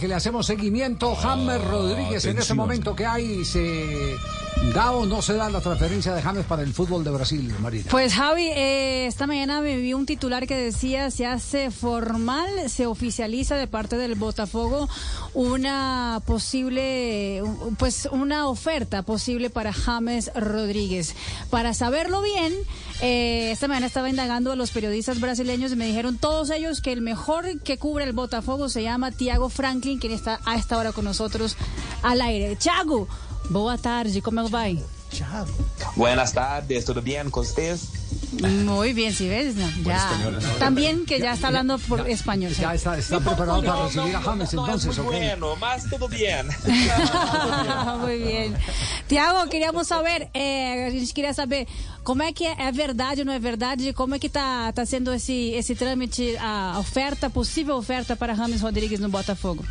que le hacemos seguimiento. James Rodríguez, en este momento que hay, se da o no se da la transferencia de James para el fútbol de Brasil, Marina. Pues Javi, eh, esta mañana me vi un titular que decía se hace formal, se oficializa de parte del Botafogo una posible, pues una oferta posible para James Rodríguez. Para saberlo bien, eh, esta mañana estaba indagando a los periodistas brasileños y me dijeron todos ellos que el mejor que cubre el Botafogo se llama Tiago Franklin, quien está a esta hora con nosotros al aire. Thiago, boa tarde, ¿cómo va? Thiago. Buenas tardes, ¿todo bien con ustedes? Muy bien, si ves, no, ya. También que ya está hablando por español. Ya está, está preparado para recibir a James, entonces. No bueno, más todo bien. Muy bien. Tiago, queríamos saber, eh, a gente queria saber como é que é, é verdade ou não é verdade, como é que está tá sendo esse, esse trâmite, a oferta, possível oferta para James Rodrigues no Botafogo?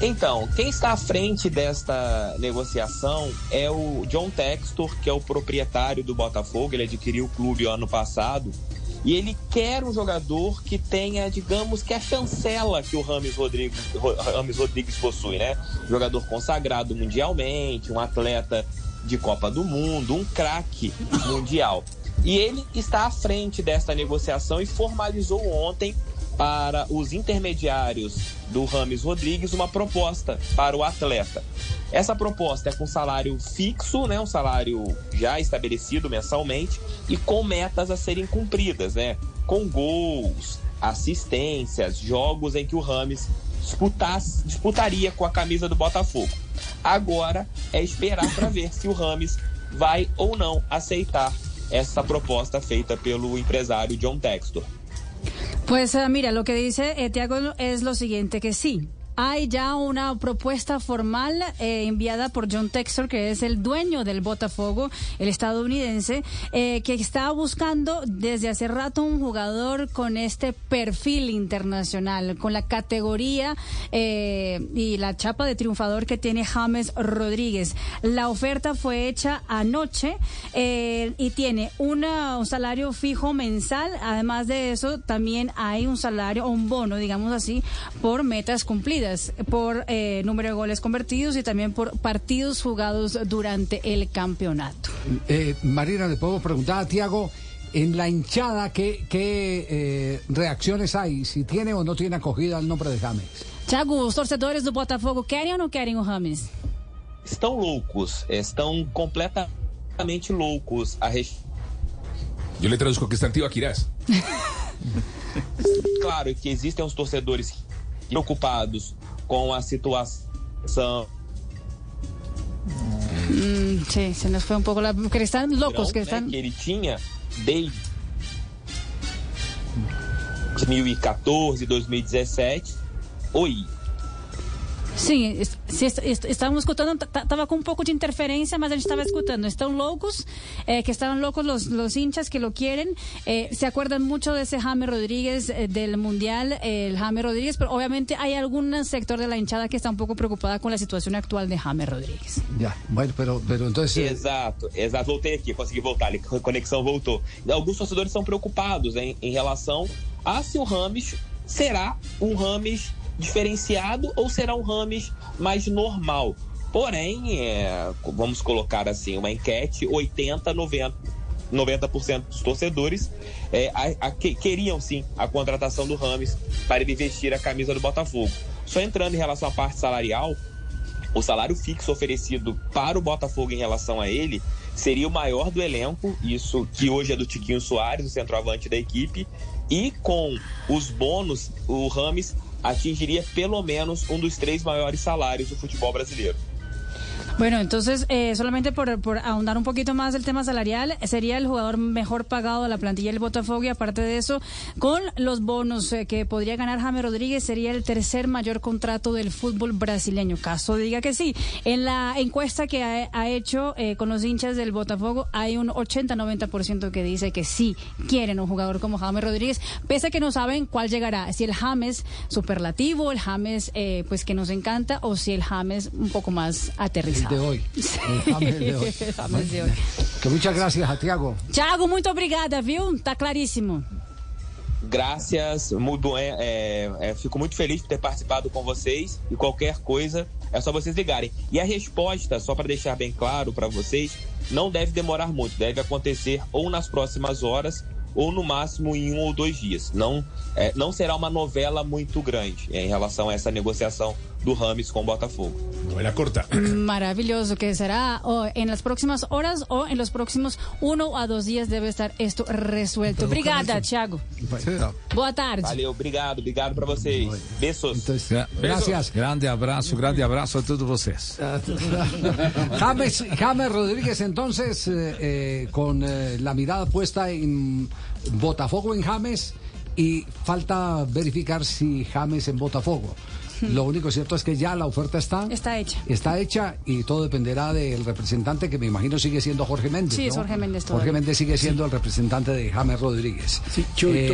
Então, quem está à frente desta negociação é o John Textor, que é o proprietário do Botafogo. Ele adquiriu o clube ano passado. E ele quer um jogador que tenha, digamos, que a chancela que o Rames Rodrigues, Rodrigues possui, né? jogador consagrado mundialmente, um atleta de Copa do Mundo, um craque mundial. E ele está à frente desta negociação e formalizou ontem para os intermediários do Rames Rodrigues uma proposta para o atleta. Essa proposta é com salário fixo, né, um salário já estabelecido mensalmente e com metas a serem cumpridas, né, com gols, assistências, jogos em que o Rames disputasse, disputaria com a camisa do Botafogo. Agora é esperar para ver se o Rames vai ou não aceitar essa proposta feita pelo empresário John Textor. Pues uh, mira, lo que dice eh, Tiago es lo siguiente, que sí, hay ya una propuesta formal eh, enviada por John Textor, que es el dueño del Botafogo, el estadounidense, eh, que está buscando desde hace rato un jugador con este perfil internacional, con la categoría eh, y la chapa de triunfador que tiene James Rodríguez. La oferta fue hecha anoche y tiene un salario fijo mensal. Además de eso, también hay un salario un bono, digamos así, por metas cumplidas por eh, número de goles convertidos y también por partidos jugados durante el campeonato. Eh, Marina, le puedo preguntar a Tiago, en la hinchada, ¿qué, qué eh, reacciones hay? Si tiene o no tiene acogida el nombre de James. Tiago, los torcedores do Botafogo querem ou não querem o James? Estão loucos, estão completamente loucos a Eu lhe traduzco que estão Aquiraz. claro que existem os torcedores preocupados com a situação. Mm, sí, se nos fue un poco la... Que están locos, que están... Que ele tinha desde 2014, 2017. Oi, Sim, se, estávamos escutando, estava com um pouco de interferência, mas a gente estava escutando. Estão loucos, eh, que estaban loucos los, los hinchas que lo quieren. Eh, se acuerdan mucho de ese Jaime Rodríguez eh, del Mundial, el Jaime Rodríguez, pero obviamente hay algún sector de la hinchada que está un poco preocupada con la situación actual de Jaime Rodríguez. Ya, bueno, pero, pero entonces... Exato, exato. Voltei aqui, consegui voltar, a conexão voltou. Alguns torcedores são preocupados em, em relação a se o Rames será um Rames diferenciado ou será um Rames mais normal? Porém, é, vamos colocar assim, uma enquete, 80, 90, 90% dos torcedores é, a, a, que, queriam sim a contratação do Rames para ele vestir a camisa do Botafogo. Só entrando em relação à parte salarial, o salário fixo oferecido para o Botafogo em relação a ele seria o maior do elenco, isso que hoje é do Tiquinho Soares, o centroavante da equipe, e com os bônus, o Rames atingiria pelo menos um dos três maiores salários do futebol brasileiro. Bueno, entonces, eh, solamente por, por, ahondar un poquito más el tema salarial, sería el jugador mejor pagado de la plantilla del Botafogo y aparte de eso, con los bonos eh, que podría ganar James Rodríguez, sería el tercer mayor contrato del fútbol brasileño. Caso diga que sí. En la encuesta que ha, hecho eh, con los hinchas del Botafogo, hay un 80-90% que dice que sí quieren un jugador como James Rodríguez, pese a que no saben cuál llegará, si el James superlativo, el James eh, pues que nos encanta o si el James un poco más aterrizado. de hoy. El James de hoy. James de hoy. Que muchas gracias a Tiago. Tiago, muito obrigada, viu? Tá claríssimo. Graças, muito, é, é, é, fico muito feliz por ter participado com vocês e qualquer coisa é só vocês ligarem. E a resposta, só para deixar bem claro para vocês, não deve demorar muito, deve acontecer ou nas próximas horas ou no máximo em um ou dois dias. Não, é, não será uma novela muito grande em relação a essa negociação do Rames com o Botafogo. Novela corta. Maravilloso, que será o en las próximas horas o en los próximos uno a dos días debe estar esto resuelto. Obrigada, Thiago. Boa tarde. Valeu, obrigado, obrigado para vocês. Entonces, Gra- gracias. Grande abraço, grande abraço a todos vocês. James, James Rodríguez, entonces, eh, eh, con eh, la mirada puesta en Botafogo en James y falta verificar si James en Botafogo. Lo único cierto es que ya la oferta está. Está hecha. Está hecha y todo dependerá del representante que me imagino sigue siendo Jorge Méndez. Sí. Jorge Méndez Jorge. Méndez sigue siendo el representante de James Rodríguez. Eh,